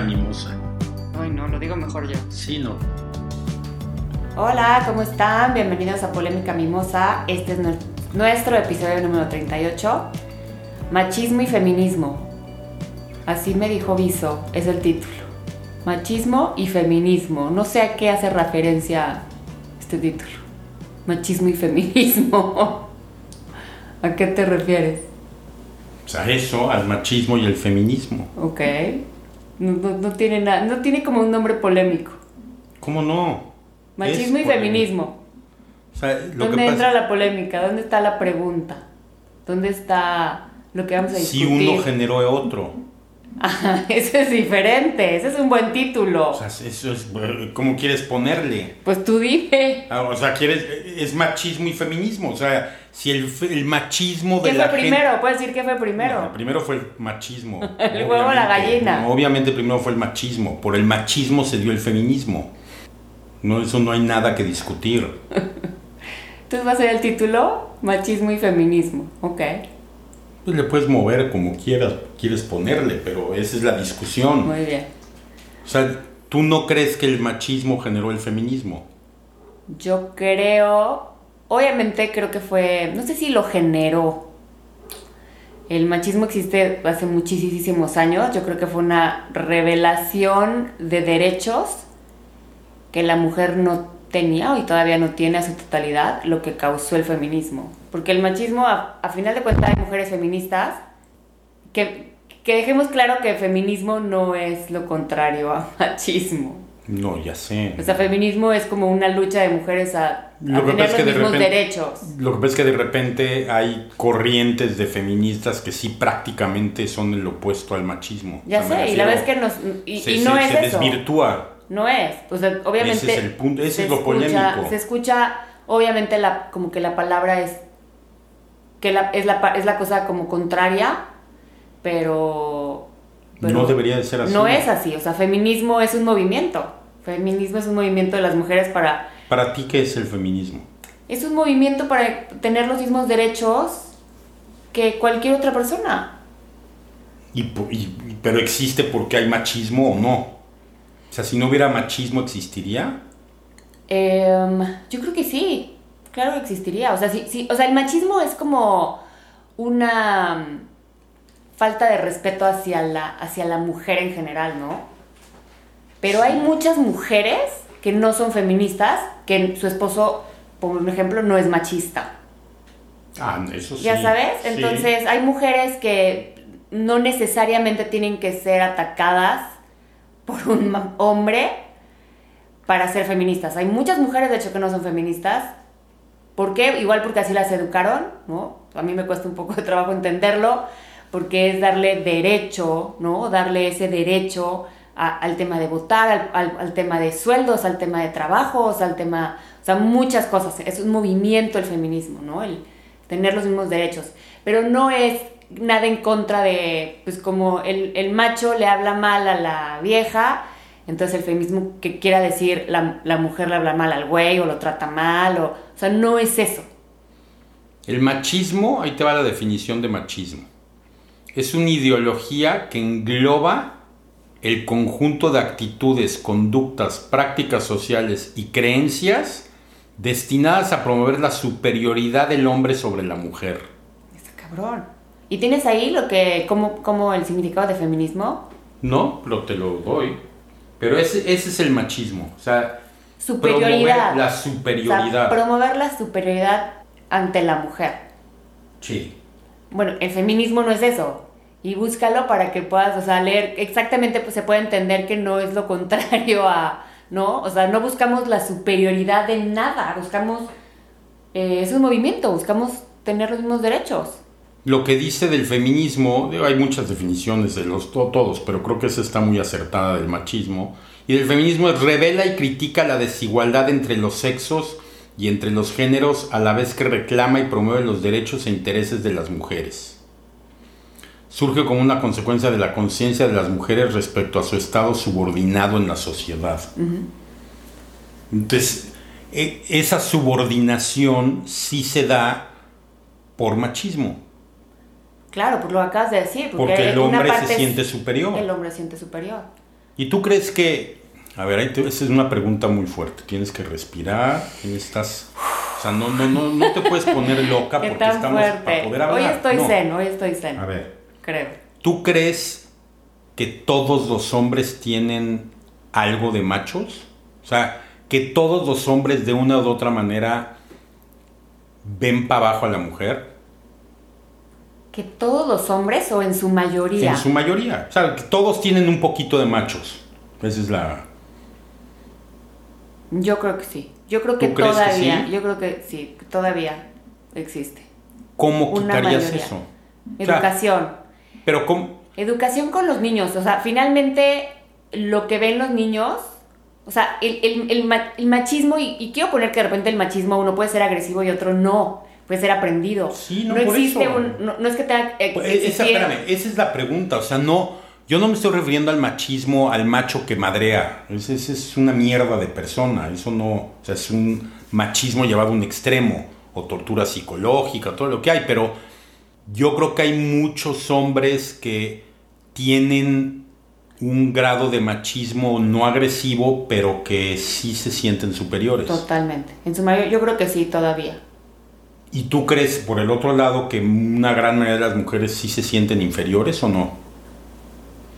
Mimosa. Ay, no, lo digo mejor yo. Sí, no. Hola, ¿cómo están? Bienvenidos a Polémica Mimosa. Este es nues- nuestro episodio número 38. Machismo y feminismo. Así me dijo Viso, es el título. Machismo y feminismo. No sé a qué hace referencia este título. Machismo y feminismo. ¿A qué te refieres? O sea, eso, al machismo y el feminismo. Ok. No, no- no tiene nada, no tiene como un nombre polémico. ¿Cómo no? Machismo Es y polémico. feminismo. O sea, lo ¿Dónde que entra pasa la polémica? ¿Dónde está la pregunta? ¿Dónde está lo que vamos a si discutir? uno generó otro. Ajá, eso es diferente, ese es un buen título. O sea, eso es. ¿Cómo quieres ponerle? pues tú dime. Ah, O sea, quieres. Es machismo y feminismo. O sea, si el, el machismo de ¿Qué la fue gente- primero? Puedes decir qué fue primero. No, primero fue el machismo. El huevo la gallina. Obviamente primero fue el machismo. Por el machismo se dio el feminismo. No, eso no hay nada que discutir. Entonces va a ser el título Machismo y feminismo. Ok. Pues le puedes mover como quieras, quieres ponerle, pero esa es la discusión. Muy bien. O sea, ¿tú no crees que el machismo generó el feminismo? Yo creo, obviamente creo que fue, no sé si lo generó. El machismo existe hace muchísimos años. Yo creo que fue una revelación de derechos que la mujer no tenía y todavía no tiene a su totalidad, lo que causó el feminismo. Porque el machismo, a, a final de cuentas, hay mujeres feministas que, que dejemos claro que feminismo no es lo contrario a machismo. No, ya sé. O sea, feminismo es como una lucha de mujeres a, a Lo tener es los que de mismos repente- derechos. Lo que pasa es que de repente hay corrientes de feministas que sí prácticamente son el opuesto al machismo. Ya O sea, sé, y la vez refiero- que nos... Y, se, y no se- es se eso. desvirtúa. No es. O sea, obviamente... Ese es el punto, ese se es lo escucha- polémico. Se escucha, obviamente, la, como que la palabra es... Que la, es, la, es la cosa como contraria, pero... pero no debería de ser así. No es así. O sea, feminismo es un movimiento. Feminismo es un movimiento de las mujeres para... Para ti, ¿qué es el feminismo? Es un movimiento para tener los mismos derechos que cualquier otra persona. Y, y- pero existe porque hay machismo o no. O sea, si no hubiera machismo, ¿existiría? Em, yo creo que sí, claro que existiría. O sea, sí, sí, o sea, el machismo es como una mm, falta de respeto hacia la, hacia la mujer en general, ¿no? Pero hay muchas mujeres que no son feministas, que su esposo, por ejemplo, no es machista. Ah, eso sí. Ya sabes, entonces hay mujeres que no necesariamente tienen que ser atacadas por un hombre para ser feministas. Hay muchas mujeres, de hecho, que no son feministas. ¿Por qué? Igual porque así las educaron, ¿no? A mí me cuesta un poco de trabajo entenderlo, porque es darle derecho, ¿no? Darle ese derecho a- al tema de votar, al, al- al tema de sueldos, al tema de trabajos, al tema, o sea, muchas cosas. Es un movimiento el feminismo, ¿no? El tener los mismos derechos. Pero no es nada en contra de, pues como el, el macho le habla mal a la vieja, entonces el feminismo que quiera decir la, la mujer le habla mal al güey o lo trata mal, o, o sea, no es eso. El machismo, ahí te va la definición de machismo. Es una ideología que engloba el conjunto de actitudes, conductas, prácticas sociales y creencias destinadas a promover la superioridad del hombre sobre la mujer. Está cabrón. ¿Y tienes ahí lo que, como, como el significado de feminismo? No, pero te lo doy. Pero ese, ese es el machismo. O sea, Superioridad. promover la O sea, superioridad. promover la superioridad ante la mujer. sí. Bueno, el feminismo no es eso. Y búscalo para que puedas, o sea, leer exactamente, pues se puede entender que no es lo contrario a, ¿no? O sea, no buscamos la superioridad de nada, buscamos, eh, es un movimiento, buscamos tener los mismos derechos. Lo que dice del feminismo, hay muchas definiciones de los to- todos, pero creo que esa está muy acertada del machismo. Y del feminismo es revela y critica la desigualdad entre los sexos y entre los géneros a la vez que reclama y promueve los derechos e intereses de las mujeres. Surge como una consecuencia de la conciencia de las mujeres respecto a su estado subordinado en la sociedad. Entonces, e- esa subordinación sí se da por machismo. Claro, pues lo acabas de decir. Porque el una hombre se siente superior. El hombre se siente superior. ¿Y tú crees que... A ver, ahí te- esa es una pregunta muy fuerte. Tienes que respirar. Estás... O sea, no, no, no, no te puedes poner loca porque estamos para poder hablar. Hoy estoy No. zen, hoy estoy zen. A ver, Creo. ¿tú crees que todos los hombres tienen algo de machos? O sea, que todos los hombres de una u otra manera ven para abajo a la mujer. Que todos los hombres o en su mayoría. En su mayoría. O sea, que todos tienen un poquito de machos. Esa es la... Yo creo que sí. Yo creo que ¿Tú crees que todavía, sí? yo creo que sí, que todavía existe. ¿Cómo Una quitarías mayoría. eso? O sea, Educación. pero ¿cómo? Educación con los niños. O sea, finalmente lo que ven los niños. O sea, el, el- el ma- el machismo, y, y quiero poner que de repente el machismo uno puede ser agresivo y otro no. Puede ser aprendido. Sí, no, por existe eso. un. No, no es que eh, Pues, esa, espérame, esa es la pregunta. O sea, no, yo no me estoy refiriendo al machismo, al macho que madrea. Ese, ese es una mierda de persona. Eso no, o sea, es un machismo llevado a un extremo, o tortura psicológica, todo lo que hay. Pero yo creo que hay muchos hombres que tienen un grado de machismo no agresivo, pero que sí se sienten superiores. Totalmente. En su mayoría, yo creo que sí, todavía. ¿Y tú crees, por el otro lado, que una gran mayoría de las mujeres sí se sienten inferiores o no?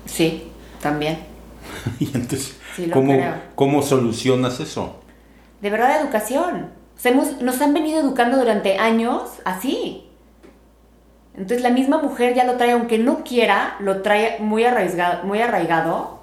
Sí, también. Y entonces, Sí, lo ¿cómo, creo. ¿cómo solucionas eso? De verdad, educación. O sea, hemos- nos han venido educando durante años así. Entonces la misma mujer ya lo trae, aunque no quiera, lo trae muy arraigado, muy arraigado.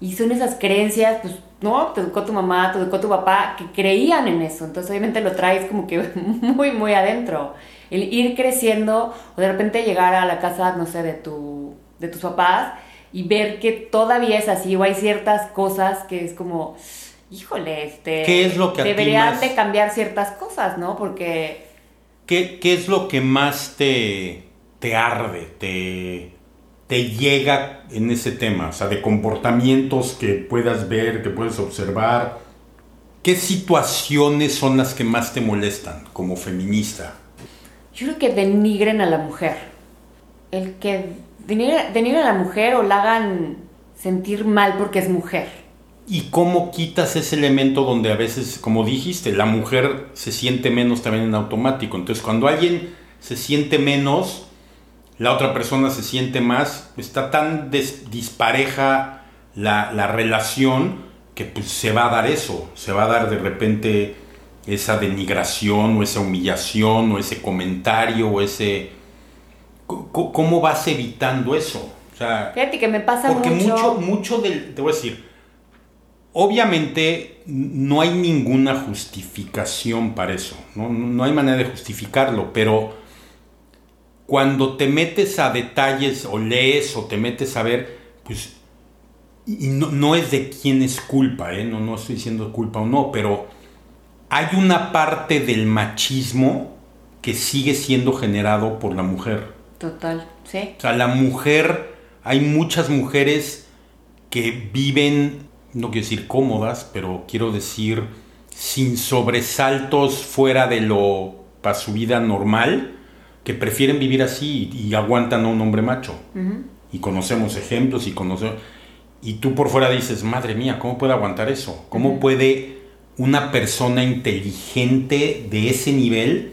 Y son esas creencias, pues, no, te educó tu mamá, te educó tu papá, que creían en eso. Entonces obviamente lo traes como que muy, muy adentro. El ir creciendo o de repente llegar a la casa, no sé, de, tu, de tus papás y ver que todavía es así o hay ciertas cosas que es como, híjole, este... ¿Qué es lo que Deberían más- de cambiar ciertas cosas, ¿no? Porque... ¿Qué, qué es lo que más te, te arde, te, te llega en ese tema? O sea, de comportamientos que puedas ver, que puedes observar. ¿Qué situaciones son las que más te molestan como feminista? Yo creo que denigren a la mujer. El que denigren, denigren a la mujer o la hagan sentir mal porque es mujer. ¿Y cómo quitas ese elemento donde a veces, como dijiste, la mujer se siente menos también en automático? Entonces, cuando alguien se siente menos, la otra persona se siente más, está tan des- dispareja la, la relación que pues se va a dar eso, se va a dar de repente esa denigración o esa humillación o ese comentario o ese... ¿Cómo vas evitando eso? O sea, Fíjate que me pasa porque mucho... mucho, mucho del, te voy a decir, obviamente no hay ninguna justificación para eso, ¿no? No- no hay manera de justificarlo, pero cuando te metes a detalles o lees o te metes a ver, pues, y no, no es de quién es culpa, ¿eh? no, no estoy diciendo culpa o no, pero hay una parte del machismo que sigue siendo generado por la mujer. Total, sí. O sea, la mujer, hay muchas mujeres que viven, no quiero decir cómodas, pero quiero decir sin sobresaltos fuera de lo para su vida normal, que prefieren vivir así y, y aguantan a un hombre macho. Y conocemos ejemplos y conocemos... Y tú por fuera dices, madre mía, ¿cómo puede aguantar eso? ¿Cómo puede una persona inteligente de ese nivel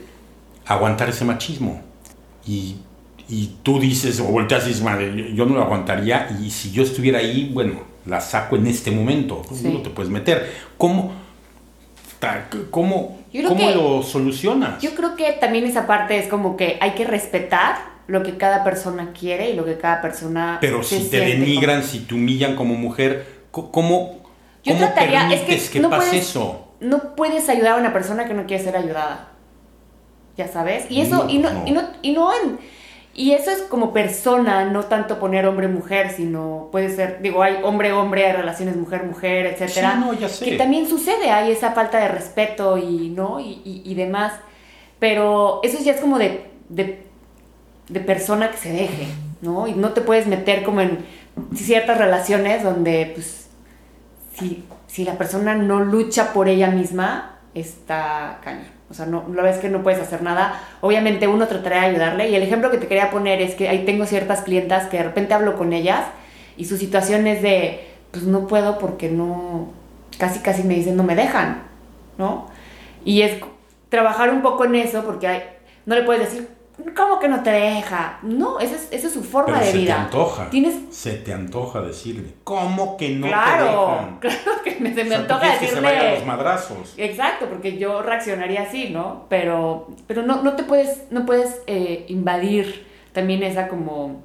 aguantar ese machismo? Y, y tú dices, o volteas y dices, madre, yo- no lo aguantaría, y si yo estuviera ahí, bueno, la saco en este momento. Sí. No te puedes meter. ¿Cómo, ta- cómo, Yo creo cómo que- lo solucionas? Yo creo que también esa parte es como que hay que respetar lo que cada persona quiere y lo que cada persona Pero se si te denigran, si te humillan como mujer, ¿cómo, Yo cómo trataría, es que, no pase puedes, eso? no puedes ayudar a una persona que no quiere ser ayudada. Ya sabes. Y eso, No, y no, no. y no, y no en- y eso es como persona, no tanto poner hombre-mujer, sino puede ser, digo, hay hombre-hombre, hay relaciones mujer-mujer, etcétera. Sí, no, ya sé. Que también sucede, hay esa falta de respeto y, ¿no? Y, y- y demás. Pero eso ya es como de, de, de persona que se deje, ¿no? Y no te puedes meter como en ciertas relaciones donde, pues, si, si la persona no lucha por ella misma, está cañón. O sea, no, la vez que no puedes hacer nada. Obviamente uno tratará de ayudarle. Y el ejemplo que te quería poner es que ahí tengo ciertas clientas que de repente hablo con ellas y su situación es de, pues no puedo porque no, casi casi me dicen no me dejan, ¿no? Y es trabajar un poco en eso porque hay, no le puedes decir, ¿cómo que no te deja? No, esa es, esa es su forma Pero de se vida. te antoja. Tienes Se te antoja decirle. ¿Cómo que no claro, te dejan? claro que me, se O me sea, antoja quieres que se vayan decirle. los madrazos. Exacto, porque yo reaccionaría así, ¿no? Pero, pero no, no te puedes, no puedes eh, invadir también esa como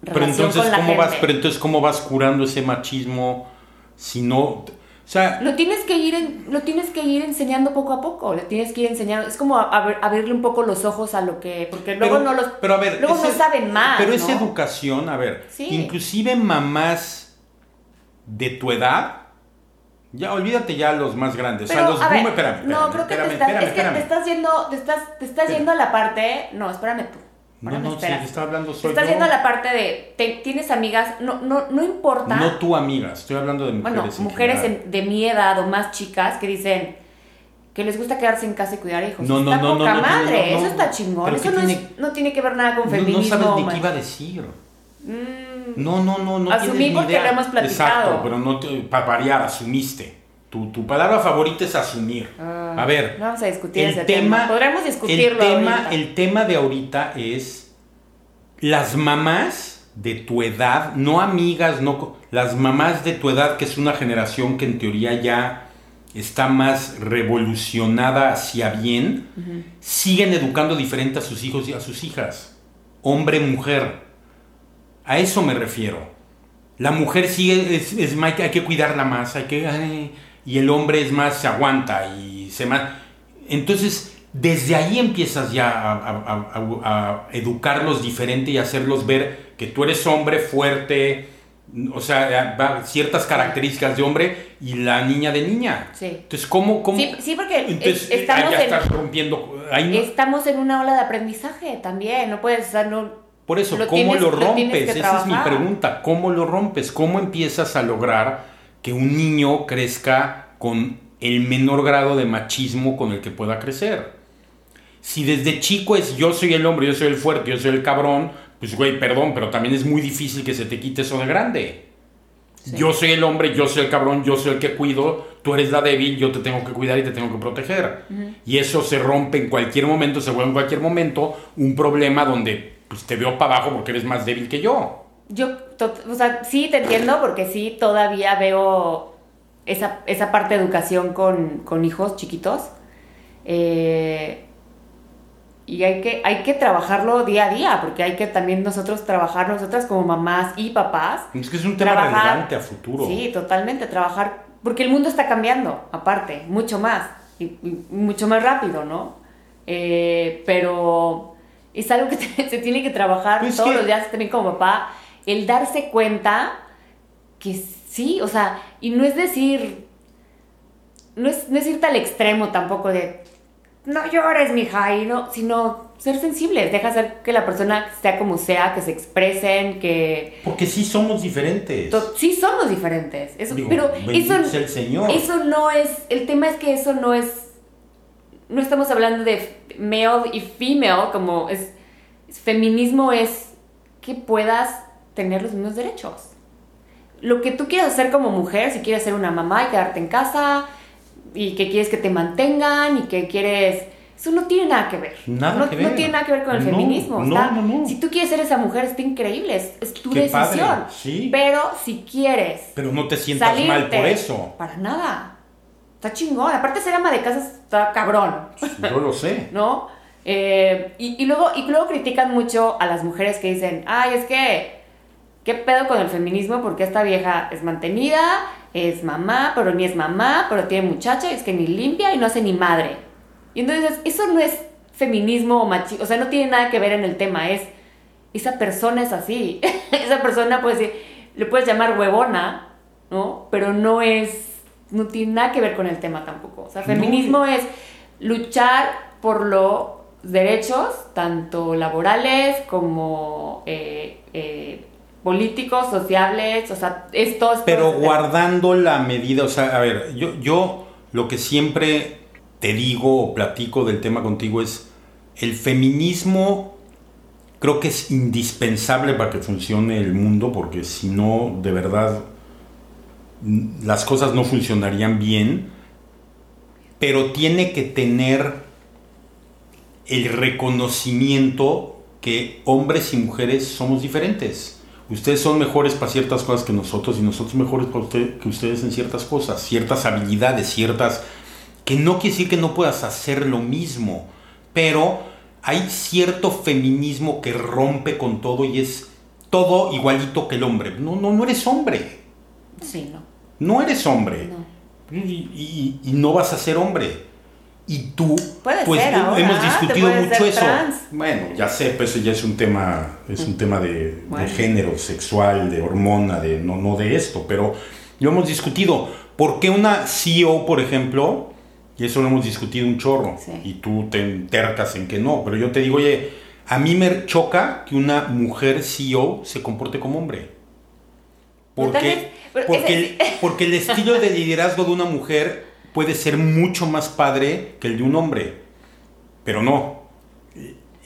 Pero entonces, con la ¿cómo vas, pero entonces, ¿cómo vas curando ese machismo si no... O sea, Lo tienes que ir, en- lo tienes que ir enseñando poco a poco. Le tienes que ir enseñando. Es como a- abrir- abrirle un poco los ojos a lo que, porque luego pero, no los, pero a ver, luego no ese- saben más. Pero ¿no? esa educación, a ver, Sí. inclusive mamás de tu edad, ya olvídate ya los más grandes, Pero, a los a ver, boomer- espérame, no, espérame, creo que espérame, te estás, espérame, es que espérame. te estás yendo, te estás, te estás Espérame. yendo a la parte, no, espérame tú. No, Ahora no, sí, esperas. que está hablando soy estás a la parte de, te- tienes amigas, no, no, no importa. No tu amiga, estoy hablando de mujeres. bueno, en mujeres en- de mi edad o más chicas que dicen que les gusta quedarse en casa y cuidar hijos. No, no, está no, no, poca no, no, madre, no, no. eso está chingón. Eso ¿qué no, es- tiene- no tiene que ver nada con No- feminismo. No, sabes ni qué iba a decir. Mm, No, no, no, no Asumí porque idea. lo hemos platicado. Exacto, pero no te, para variar, asumiste. Tu, tu palabra favorita es asumir. Ah, a ver, no vamos a discutir el ese tema, tema. Podremos discutirlo el tema, ahorita. el tema de ahorita es las mamás de tu edad, no amigas, no las mamás de tu edad, que es una generación que en teoría ya está más revolucionada hacia bien, siguen educando diferente a sus hijos y a sus hijas. Hombre, mujer. A eso me refiero. La mujer sigue, es, es hay que cuidarla más, hay que... ay, y el hombre es más, se aguanta y se más... Entonces, desde ahí empiezas ya a, a- a- a educarlos diferente y hacerlos ver que tú eres hombre fuerte, o sea, ciertas características de hombre y la niña de niña. Sí. Entonces, ¿cómo? cómo? Sí, sí, porque Entonces, es- estamos ya en- estás rompiendo... ahí no- Estamos en una ola de aprendizaje también, no puedes, o sea, no... Por eso, Lo ¿cómo tienes- lo rompes? Esa es mi pregunta. ¿Cómo lo rompes? ¿Cómo empiezas a lograr que un niño crezca con el menor grado de machismo con el que pueda crecer? Si desde chico es yo soy el hombre, yo soy el fuerte, yo soy el cabrón, pues güey, perdón, pero también es muy difícil que se te quite eso de grande. Yo soy el hombre, yo soy el cabrón, yo soy el que cuido, tú eres la débil, yo te tengo que cuidar y te tengo que proteger. Y eso se rompe en cualquier momento, se vuelve en cualquier momento un problema donde pues, te veo para abajo porque eres más débil que yo. Yo, o sea, sí te entiendo porque sí todavía veo esa, esa parte de educación con, con hijos chiquitos. Eh, y hay que, hay que trabajarlo día a día, porque hay que también nosotros trabajar, nosotras como mamás y papás. Es que es un tema Trabajar- relevante a futuro. Sí, totalmente, trabajar, porque el mundo está cambiando, aparte, mucho más, y, y mucho más rápido, ¿no? Eh, pero es algo que te- se tiene que trabajar Pues todos que- los días también como papá, el darse cuenta que sí, o sea, y no es decir, no es, no es irte al extremo tampoco de, no llores, mija, y no, sino ser sensibles, deja ser que la persona sea como sea, que se expresen, que... Porque sí somos diferentes. Sí somos diferentes, eso, Digo, pero eso, sea el Señor. eso no es, el tema es que eso no es, no estamos hablando de male y female, como es, es- feminismo es que puedas tener los mismos derechos. Lo que tú quieras hacer como mujer, si quieres ser una mamá y quedarte en casa, y que quieres que te mantengan, y que quieres... Eso no tiene nada que ver. Nada no, que no ver. tiene nada que ver con el No, feminismo. no, está- no, no. Si tú quieres ser esa mujer, está increíble, es, es tu Qué decisión. padre, sí. Pero si quieres Pero no te sientas mal por eso. Para nada. Está chingón. Aparte ser ama de casa está cabrón, Yo lo sé. ¿no? Eh, y, y luego, y luego critican mucho a las mujeres que dicen, ay, es que, ¿qué pedo con el feminismo? Porque esta vieja es mantenida, es mamá, pero ni es mamá, pero tiene muchacha, es que ni limpia y no hace ni madre. Y entonces, eso no es feminismo o machismo, o sea, no tiene nada que ver en el tema, es, esa persona es así. esa persona, pues, le puedes llamar huevona, ¿no? Pero no es, no tiene nada que ver con el tema tampoco. O sea, No. feminismo es luchar por los derechos, tanto laborales como eh, eh, políticos, sociales, o sea, esto es Pero guardando la medida, o sea, a ver, yo, yo lo que siempre te digo o platico del tema contigo es el feminismo creo que es indispensable para que funcione el mundo porque si no, de verdad, las cosas no funcionarían bien, pero tiene que tener el reconocimiento que hombres y mujeres somos diferentes. Ustedes son mejores para ciertas cosas que nosotros y nosotros mejores que ustedes en ciertas cosas, ciertas habilidades, ciertas... que no quiere decir que no puedas hacer lo mismo, pero hay cierto feminismo que rompe con todo y es todo igualito que el hombre. No, no, no eres hombre. Sí, no. No eres hombre. Y, no vas a ser hombre. Y tú, Puede pues ser hemos discutido mucho eso. Bueno, ya sé, pero eso ya es un tema, es un tema de, género, sexual, de hormona, de no, no de esto, pero lo hemos discutido. ¿Por qué una CEO, por ejemplo, y eso lo hemos discutido un chorro, y tú te entercas en que no, pero yo te digo, oye, a mí me choca que una mujer CEO se comporte como hombre. Porque, porque, porque el estilo de liderazgo de una mujer puede ser mucho más padre que el de un hombre. Pero no.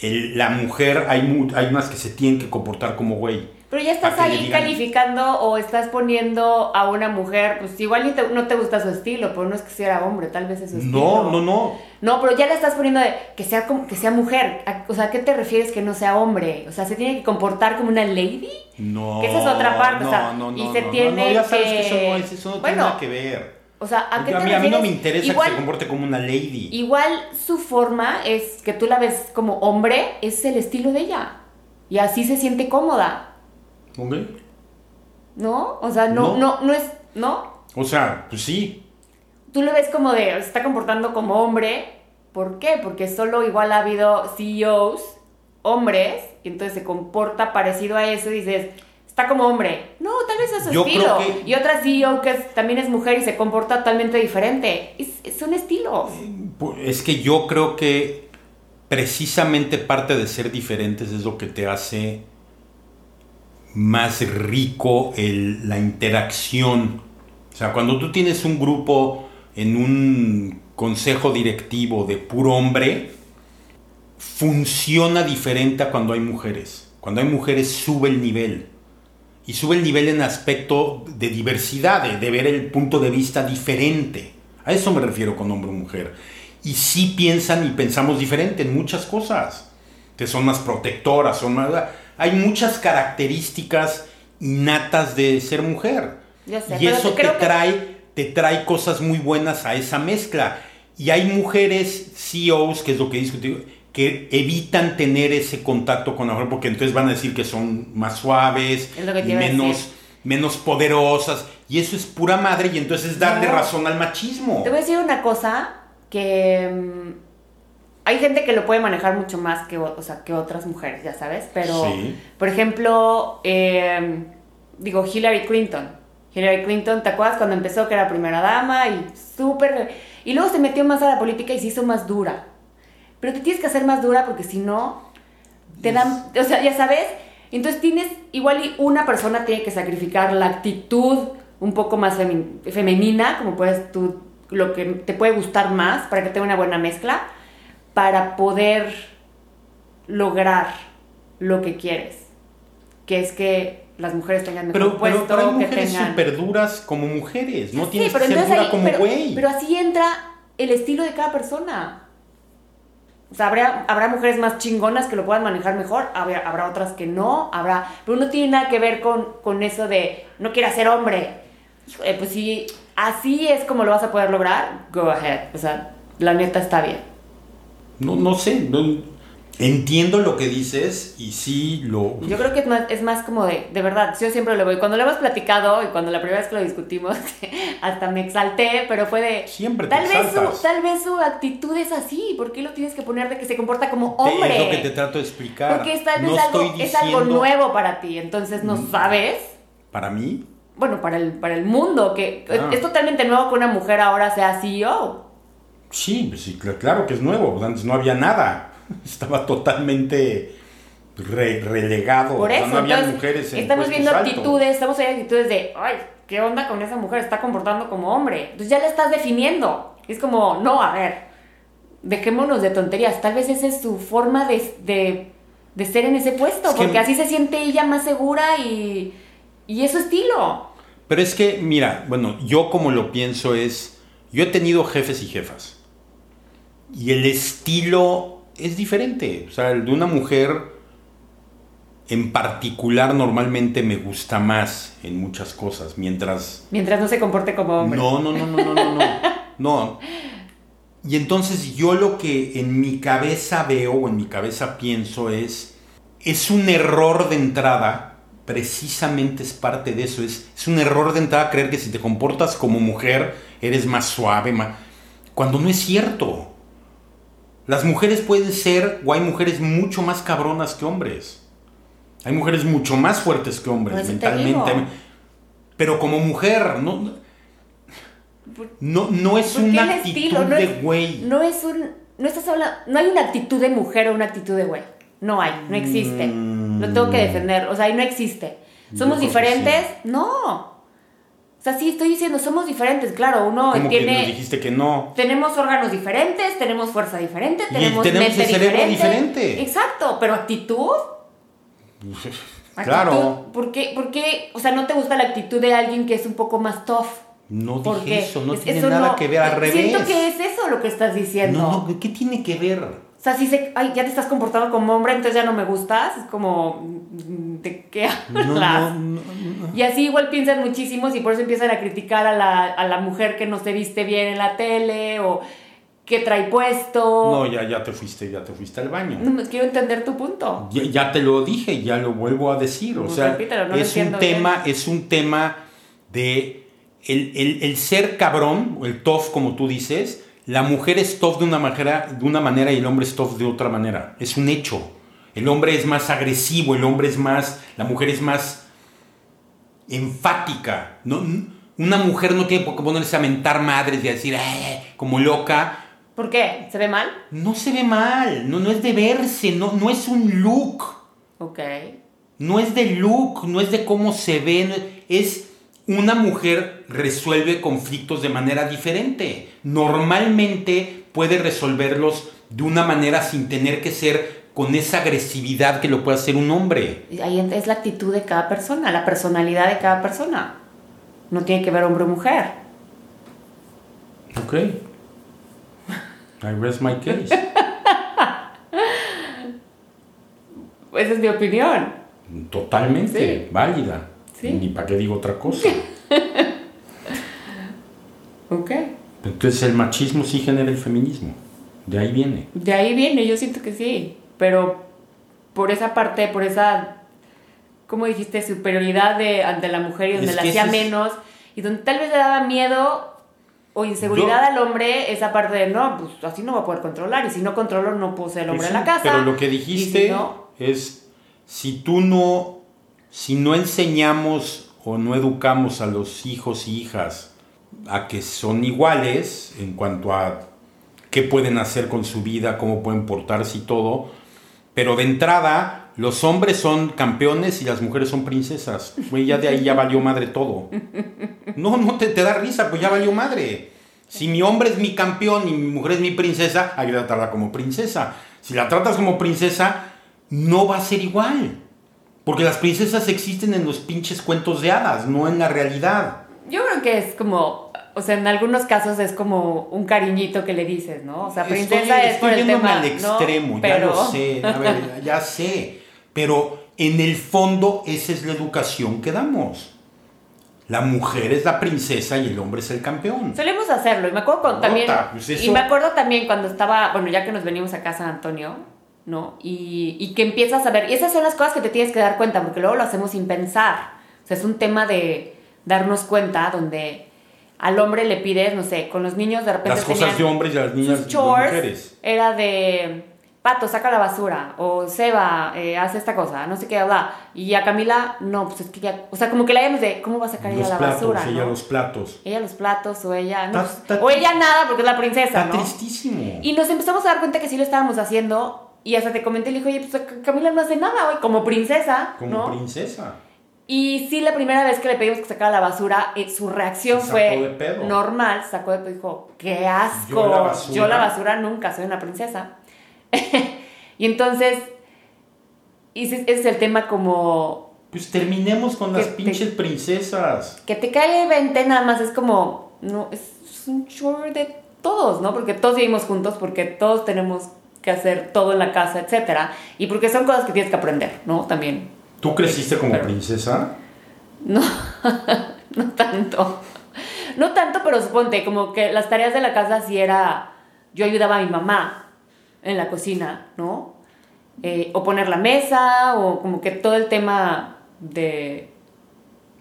la mujer, hay, hay unas que se tienen que comportar como güey. Pero ya estás ahí calificando o estás poniendo a una mujer, pues igual no te gusta su estilo, pero no es que sea hombre, tal vez es su estilo. No, no, no. No, pero ya le estás poniendo de que sea como que sea mujer. O sea, ¿a qué te refieres que no sea hombre? O sea, ¿se tiene que comportar como una lady? No. Que esa es otra parte, o sea, no, no, y se tiene no, ya sabes que, eso no, eso no tiene nada que ver. O sea, ¿a qué te a mí, a mí no me interesa que se comporte como una lady. Igual su forma es que tú la ves como hombre, es el estilo de ella. Y así se siente cómoda. ¿Ok? ¿No? O sea, no, no, no, es. ¿No? O sea, pues sí. Tú lo ves como de. Se está comportando como hombre. ¿Por qué? Porque solo igual ha habido CEOs, hombres, y entonces se comporta parecido a eso y dices está como hombre. No, tal vez es su estilo. Y otra CEO que también es mujer y se comporta totalmente diferente. Es, un estilo. Pues, es que yo creo que precisamente parte de ser diferentes es lo que te hace más rico la interacción. O sea, cuando tú tienes un grupo en un consejo directivo de puro hombre, funciona diferente a cuando hay mujeres. Cuando hay mujeres sube el nivel y sube el nivel en aspecto de diversidad, de, ver el punto de vista diferente. A eso me refiero con hombre o mujer. Y sí piensan y pensamos diferente en muchas cosas. Que son más protectoras, son más... Hay muchas características innatas de ser mujer. y eso te trae, te trae cosas muy buenas a esa mezcla. Y hay mujeres CEOs, que es lo que discutimos, que evitan tener ese contacto con la mujer porque entonces van a decir que son más suaves, menos, menos poderosas. Y eso es pura madre y entonces es darle razón al machismo. Te voy a decir una cosa que mm, hay gente que lo puede manejar mucho más que, o sea, que otras mujeres, ya sabes. Pero, por ejemplo, em, digo, Hillary Clinton. Hillary Clinton, ¿te acuerdas cuando empezó que era primera dama y súper... Y luego se metió más a la política y se hizo más dura pero te tienes que hacer más dura porque si no, te dan, o sea, ya sabes, entonces tienes, igual y una persona tiene que sacrificar la actitud un poco más femenina, como puedes tú, lo que te puede gustar más, para que tenga una buena mezcla, para poder lograr lo que quieres, que es que las mujeres tengan mejor pero, puesto, pero, hay mujeres súper duras como mujeres, no tienes que ser dura como güey. Pero así entra el estilo de cada persona. O sea, habrá, mujeres más chingonas que lo puedan manejar mejor, habrá, habrá otras que no, habrá... Pero no tiene nada que ver con, con eso de no quiera ser hombre. pues si así es como lo vas a poder lograr, go ahead. O sea, la neta está bien. No, no sé, no, Entiendo lo que dices y sí lo... Yo creo que es más, es más como de, de verdad, yo siempre lo voy, cuando lo hemos platicado y cuando la primera vez que lo discutimos, hasta me exalté, pero fue de... Siempre te tal vez su Tal vez su actitud es así, ¿por qué lo tienes que poner de que se comporta como hombre? Es lo que te trato de explicar. Porque es, tal vez algo, es algo nuevo para ti, entonces no mm. sabes. ¿Para mí? Bueno, para el, para el mundo, que ah. es totalmente nuevo que una mujer ahora sea CEO. Sí, sí, claro que es nuevo, antes no había nada. Estaba totalmente re- relegado. Por O sea, eso, no había mujeres en estamos viendo altos. actitudes, estamos viendo actitudes de, ay, ¿qué onda con esa mujer? Está comportando como hombre. Entonces ya la estás definiendo. Es como, no, a ver, dejémonos de tonterías. Tal vez esa es su forma de, de, de ser en ese puesto, Es que- porque así se siente ella más segura y, y es su estilo. Pero es que, mira, bueno, yo como lo pienso es, yo he tenido jefes y jefas. Y el estilo es diferente. O sea, el de una mujer en particular normalmente me gusta más en muchas cosas, mientras... Mientras no se comporte como hombre. No, no, no, no, no, no, no. No. Y entonces yo lo que en mi cabeza veo o en mi cabeza pienso es, es un error de entrada, precisamente es parte de eso, es, es un error de entrada creer que si te comportas como mujer eres más suave, más... cuando no es cierto. Las mujeres pueden ser, o hay mujeres mucho más cabronas que hombres. Hay mujeres mucho más fuertes que hombres mentalmente. Pero como mujer, no, no- no, es una actitud estilo no de es- güey. No es un. No estás hablando. No hay una actitud de mujer o una actitud de güey. No hay, no existe. Mm. Lo tengo que defender. O sea, ahí no existe. ¿Somos diferentes? No. O sea, sí estoy diciendo, somos diferentes. Claro, uno Como que nos tiene. dijiste que no. Tenemos órganos diferentes, tenemos fuerza diferente, Y tenemos, tenemos mente el cerebro diferente. diferente. Exacto, pero actitud. Claro. Actitud, ¿Por qué, por qué? O sea, ¿no te gusta la actitud de alguien que es un poco más tough? No ¿Por dije qué? eso, no Es- tiene eso nada no- que ver al revés. Siento que es eso lo que estás diciendo. No, no, ¿qué tiene que ver? O sea, si se, ay, ya te estás comportando como hombre, entonces ya no me gustas. Es como, mm, ¿de qué hablas? No, no, no, no. Y así igual piensan muchísimos y por eso empiezan a criticar a la, a la mujer que no se viste bien en la tele o que trae puesto. No, ya, ya te fuiste, ya te fuiste al baño. No, me- quiero entender tu punto. Ya, ya te lo dije, ya lo vuelvo a decir. O Pues sea, repítelo, no lo es un bien. tema, es un tema de el, el- el ser cabrón, o el tough, como tú dices. La mujer es tough de una manera, de una manera y el hombre es tough de otra manera. Es un hecho. El hombre es más agresivo, el hombre es más, la mujer es más enfática. No, una mujer no tiene por qué ponerse a mentar madres y a decir, "Eh", como loca. ¿Por qué? ¿Se ve mal? No se ve mal, no, no es de verse, no, no es un look. Ok. No es de look, no es de cómo se ve, no es una mujer resuelve conflictos de manera diferente. Normalmente puede resolverlos de una manera sin tener que ser con esa agresividad que lo puede hacer un hombre. Ahí es la actitud de cada persona, la personalidad de cada persona. No tiene que ver hombre o mujer. Ok. I rest my case. Esa es mi opinión. Totalmente Sí. válida. Sí. Ni para qué digo otra cosa. Ok. Entonces el machismo sí genera el feminismo. De ahí viene. De ahí viene, yo siento que sí. Pero por esa parte, por esa, ¿cómo dijiste? Superioridad de, ante la mujer y donde Es la hacía menos. Y donde tal vez le daba miedo o inseguridad Yo- al hombre, esa parte de no, pues así no va a poder controlar. Y si no controlo, no puedo ser el hombre Pues en la casa. Pero lo que dijiste si no, es, si tú no, si no enseñamos o no educamos a los hijos y hijas a que son iguales en cuanto a qué pueden hacer con su vida, cómo pueden portarse y todo, pero de entrada los hombres son campeones y las mujeres son princesas. Güey, ya de ahí ya valió madre todo. No, no te, te da risa, pues ya valió madre. Si mi hombre es mi campeón y mi mujer es mi princesa, hay que tratarla como princesa. Si la tratas como princesa, no va a ser igual. Porque las princesas existen en los pinches cuentos de hadas, no en la realidad. yo creo que es como, o sea, en algunos casos es como un cariñito que le dices, ¿no? O sea, princesa estoy, es por estoy el yéndome tema, al ¿no? extremo, ya Pero- lo sé, a ver, ya sé. Pero en el fondo esa es la educación que damos. La mujer es la princesa y el hombre es el campeón. Solemos hacerlo, y me acuerdo cuando también. pues Y me acuerdo también cuando estaba, bueno, ya que nos venimos a casa Antonio, ¿no? Y, y que empiezas a ver, y esas son las cosas que te tienes que dar cuenta, porque luego lo hacemos sin pensar. O sea, es un tema de darnos cuenta donde al hombre le pides, no sé, con los niños de repente Las cosas de hombres y las niñas de mujeres. era de Pato, saca la basura, o Seba, eh, hace esta cosa, no sé qué, bla. Y a Camila, no, pues es que ya, o sea, como que la vemos de, ¿cómo va a sacar ella Los la platos, basura? ella no? los platos. Ella los platos o ella no, o ella nada porque es la princesa, Está ¿no? tristísimo. Y nos empezamos a dar cuenta que sí lo estábamos haciendo Y hasta te comenté, le dije, oye, pues Camila no hace nada hoy, como princesa, Como ¿no? princesa. Y sí, la primera vez que le pedimos que sacara la basura, eh, su reacción sacó fue normal, sacó de pedo y dijo, qué asco, Yo la basura. yo la basura nunca, soy una princesa. y entonces, ese es el tema como, Pues terminemos con las te- pinches princesas. que te cae el 20 nada más, es como, no, es un chore de todos, ¿no? Porque todos vivimos juntos, porque todos tenemos que hacer todo en la casa, etcétera, y porque son cosas que tienes que aprender, ¿no? También. ¿Tú creciste como Pero- princesa? No, no tanto. No tanto, pero suponte, como que las tareas de la casa sí era. Yo ayudaba a mi mamá en la cocina, ¿no? Eh, o poner la mesa, o como que todo el tema de.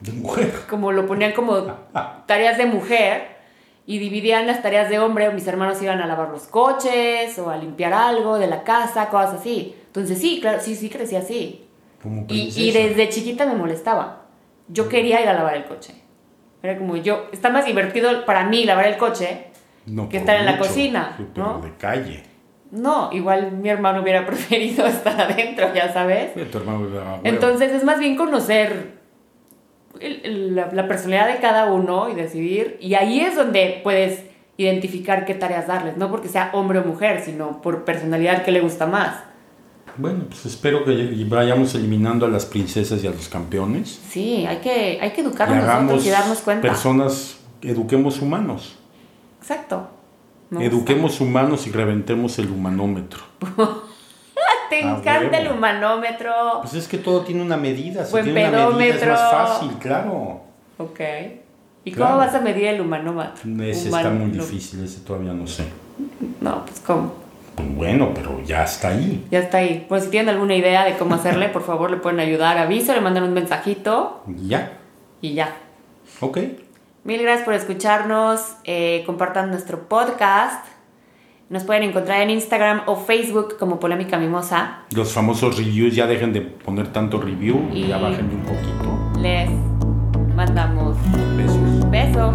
De mujer. Como lo ponían como tareas de mujer y dividían las tareas de hombre, o mis hermanos iban a lavar los coches, o a limpiar algo de la casa, cosas así. Entonces sí, claro, sí, sí crecí así. Como Y, y desde chiquita me molestaba. Yo quería ir a lavar el coche. Era como yo, está más divertido para mí lavar el coche. No, que estar en la cocina, ¿no? de calle. No, igual mi hermano hubiera preferido estar adentro, ya sabes. Sí, tu hermano, huevo. Entonces es más bien conocer el- el- la, la personalidad de cada uno y decidir. Y ahí es donde puedes identificar qué tareas darles. No porque sea hombre o mujer, sino por personalidad que le gusta más. Bueno, pues espero que vayamos eliminando a las princesas y a los campeones. Sí, hay que, hay que Y educarnos hagamos nosotros y darnos cuenta. personas, eduquemos humanos. Exacto. Me Eduquemos humanos y reventemos el humanómetro. Te A encanta el humanómetro. Pues es que todo tiene una medida. Si Buen tiene una medida es pedómetro. más fácil, claro. Ok. ¿Y Claro. cómo vas a medir el humanómetro? Ese está muy difícil, ese todavía no sé. No, pues cómo. Pues bueno, pero ya está ahí. Ya está ahí. Pues si tienen alguna idea de cómo hacerle, por favor le pueden ayudar. Aviso, le mandan un mensajito Ya. y ya. Ok. Mil gracias por escucharnos. eh, compartan nuestro podcast. Nos pueden encontrar en Instagram o Facebook como Polémica Mimosa. Los famosos reviews ya dejen de poner tanto review y ya bajen un poquito. Les mandamos Besos. beso.